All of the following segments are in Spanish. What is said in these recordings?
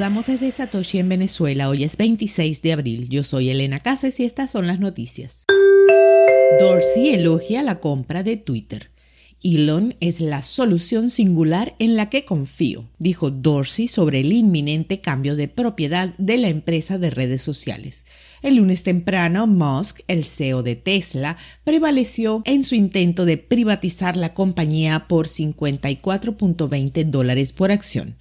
saludamos desde Satoshi en Venezuela. Hoy es 26 de abril. Yo soy Elena Casas y estas son las noticias. Dorsey elogia la compra de Twitter. Elon es la solución singular en la que confío, dijo Dorsey sobre el inminente cambio de propiedad de la empresa de redes sociales. El lunes temprano, Musk, el CEO de Tesla, prevaleció en su intento de privatizar la compañía por 54.20 dólares por acción.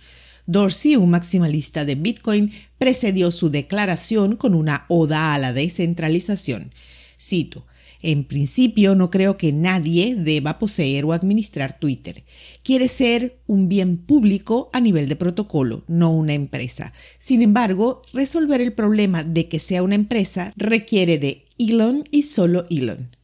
Dorsey, un maximalista de Bitcoin, precedió su declaración con una oda a la descentralización. Cito, en principio, no creo que nadie deba poseer o administrar Twitter. Quiere ser un bien público a nivel de protocolo, no una empresa. Sin embargo, resolver el problema de que sea una empresa requiere de Elon y solo Elon.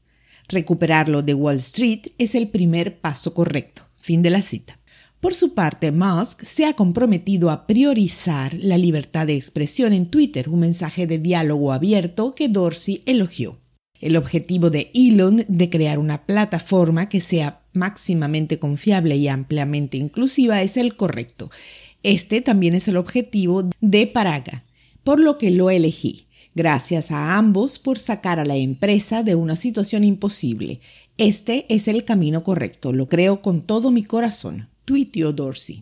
Recuperarlo de Wall Street es el primer paso correcto. Fin de la cita. Por su parte, Musk se ha comprometido a priorizar la libertad de expresión en Twitter, un mensaje de diálogo abierto que Dorsey elogió. El objetivo de Elon de crear una plataforma que sea máximamente confiable y ampliamente inclusiva es el correcto. Este también es el objetivo de Paraga, por lo que lo elegí. Gracias a ambos por sacar a la empresa de una situación imposible. Este es el camino correcto, lo creo con todo mi corazón. Tuiteó Dorsey.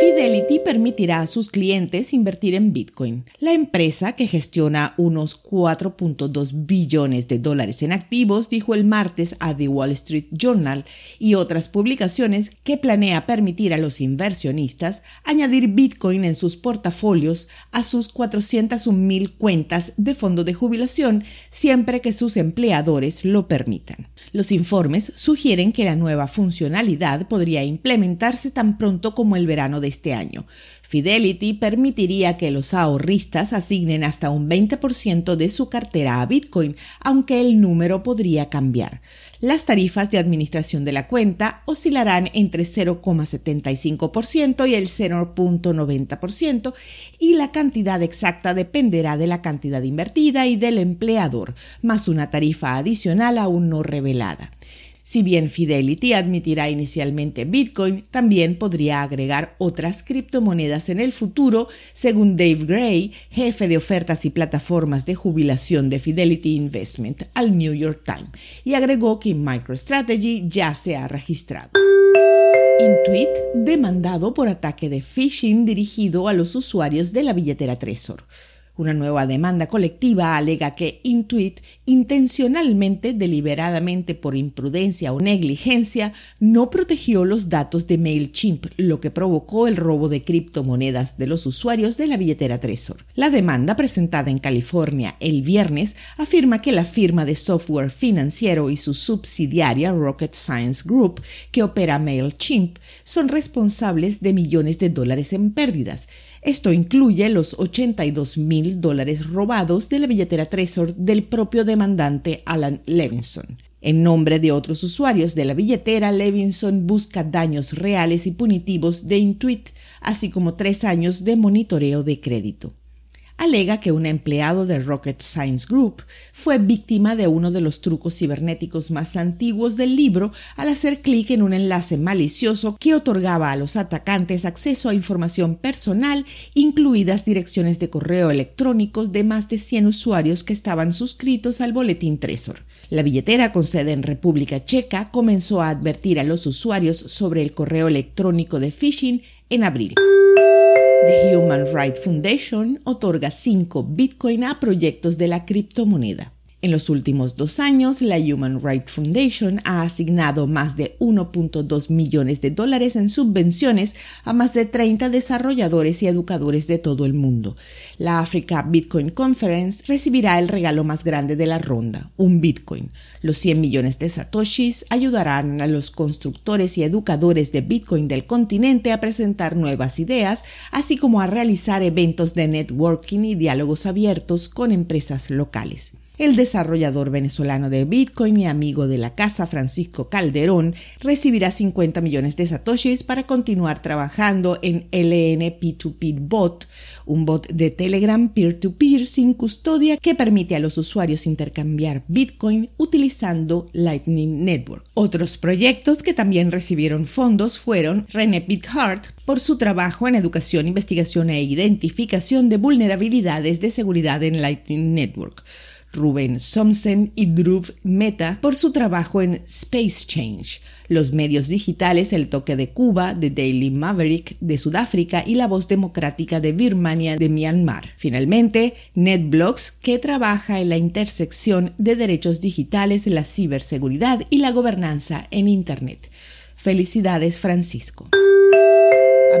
Fidelity permitirá a sus clientes invertir en Bitcoin. La empresa, que gestiona unos 4.2 billones de dólares en activos, dijo el martes a The Wall Street Journal y otras publicaciones que planea permitir a los inversionistas añadir Bitcoin en sus portafolios a sus 401.000 cuentas de fondo de jubilación siempre que sus empleadores lo permitan. Los informes sugieren que la nueva funcionalidad podría implementarse tan pronto como el verano de este año. Fidelity permitiría que los ahorristas asignen hasta un 20% de su cartera a Bitcoin, aunque el número podría cambiar. Las tarifas de administración de la cuenta oscilarán entre 0,75% y el 0,90% y la cantidad exacta dependerá de la cantidad invertida y del empleador, más una tarifa adicional aún no revelada. Si bien Fidelity admitirá inicialmente Bitcoin, también podría agregar otras criptomonedas en el futuro, según Dave Gray, jefe de ofertas y plataformas de jubilación de Fidelity Investment al New York Times, y agregó que MicroStrategy ya se ha registrado. Intuit demandado por ataque de phishing dirigido a los usuarios de la billetera Trezor. Una nueva demanda colectiva alega que Intuit intencionalmente, deliberadamente por imprudencia o negligencia, no protegió los datos de MailChimp, lo que provocó el robo de criptomonedas de los usuarios de la billetera Trezor. La demanda presentada en California el viernes afirma que la firma de software financiero y su subsidiaria Rocket Science Group, que opera MailChimp, son responsables de millones de dólares en pérdidas esto incluye los 82 mil dólares robados de la billetera Trezor del propio demandante Alan Levinson. En nombre de otros usuarios de la billetera, Levinson busca daños reales y punitivos de Intuit, así como tres años de monitoreo de crédito alega que un empleado de Rocket Science Group fue víctima de uno de los trucos cibernéticos más antiguos del libro al hacer clic en un enlace malicioso que otorgaba a los atacantes acceso a información personal, incluidas direcciones de correo electrónicos de más de 100 usuarios que estaban suscritos al boletín Tresor. La billetera con sede en República Checa comenzó a advertir a los usuarios sobre el correo electrónico de phishing en abril. The Human Rights Foundation otorga 5 Bitcoin a proyectos de la criptomoneda. En los últimos dos años, la Human Rights Foundation ha asignado más de 1.2 millones de dólares en subvenciones a más de 30 desarrolladores y educadores de todo el mundo. La Africa Bitcoin Conference recibirá el regalo más grande de la ronda, un Bitcoin. Los 100 millones de satoshis ayudarán a los constructores y educadores de Bitcoin del continente a presentar nuevas ideas, así como a realizar eventos de networking y diálogos abiertos con empresas locales. El desarrollador venezolano de Bitcoin y amigo de la casa Francisco Calderón recibirá 50 millones de satoshis para continuar trabajando en LNP2P Bot, un bot de Telegram peer-to-peer sin custodia que permite a los usuarios intercambiar Bitcoin utilizando Lightning Network. Otros proyectos que también recibieron fondos fueron René Bithart por su trabajo en educación, investigación e identificación de vulnerabilidades de seguridad en Lightning Network. Ruben Somsen y Dhruv Meta por su trabajo en Space Change, los medios digitales El Toque de Cuba, The Daily Maverick de Sudáfrica y La Voz Democrática de Birmania de Myanmar. Finalmente, NetBlocks, que trabaja en la intersección de derechos digitales, la ciberseguridad y la gobernanza en Internet. Felicidades, Francisco.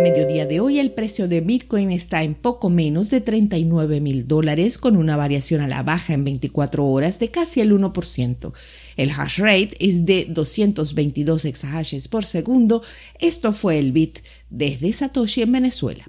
Mediodía de hoy el precio de Bitcoin está en poco menos de 39 mil dólares con una variación a la baja en 24 horas de casi el 1%. El hash rate es de 222 exahashes por segundo. Esto fue el Bit desde Satoshi en Venezuela.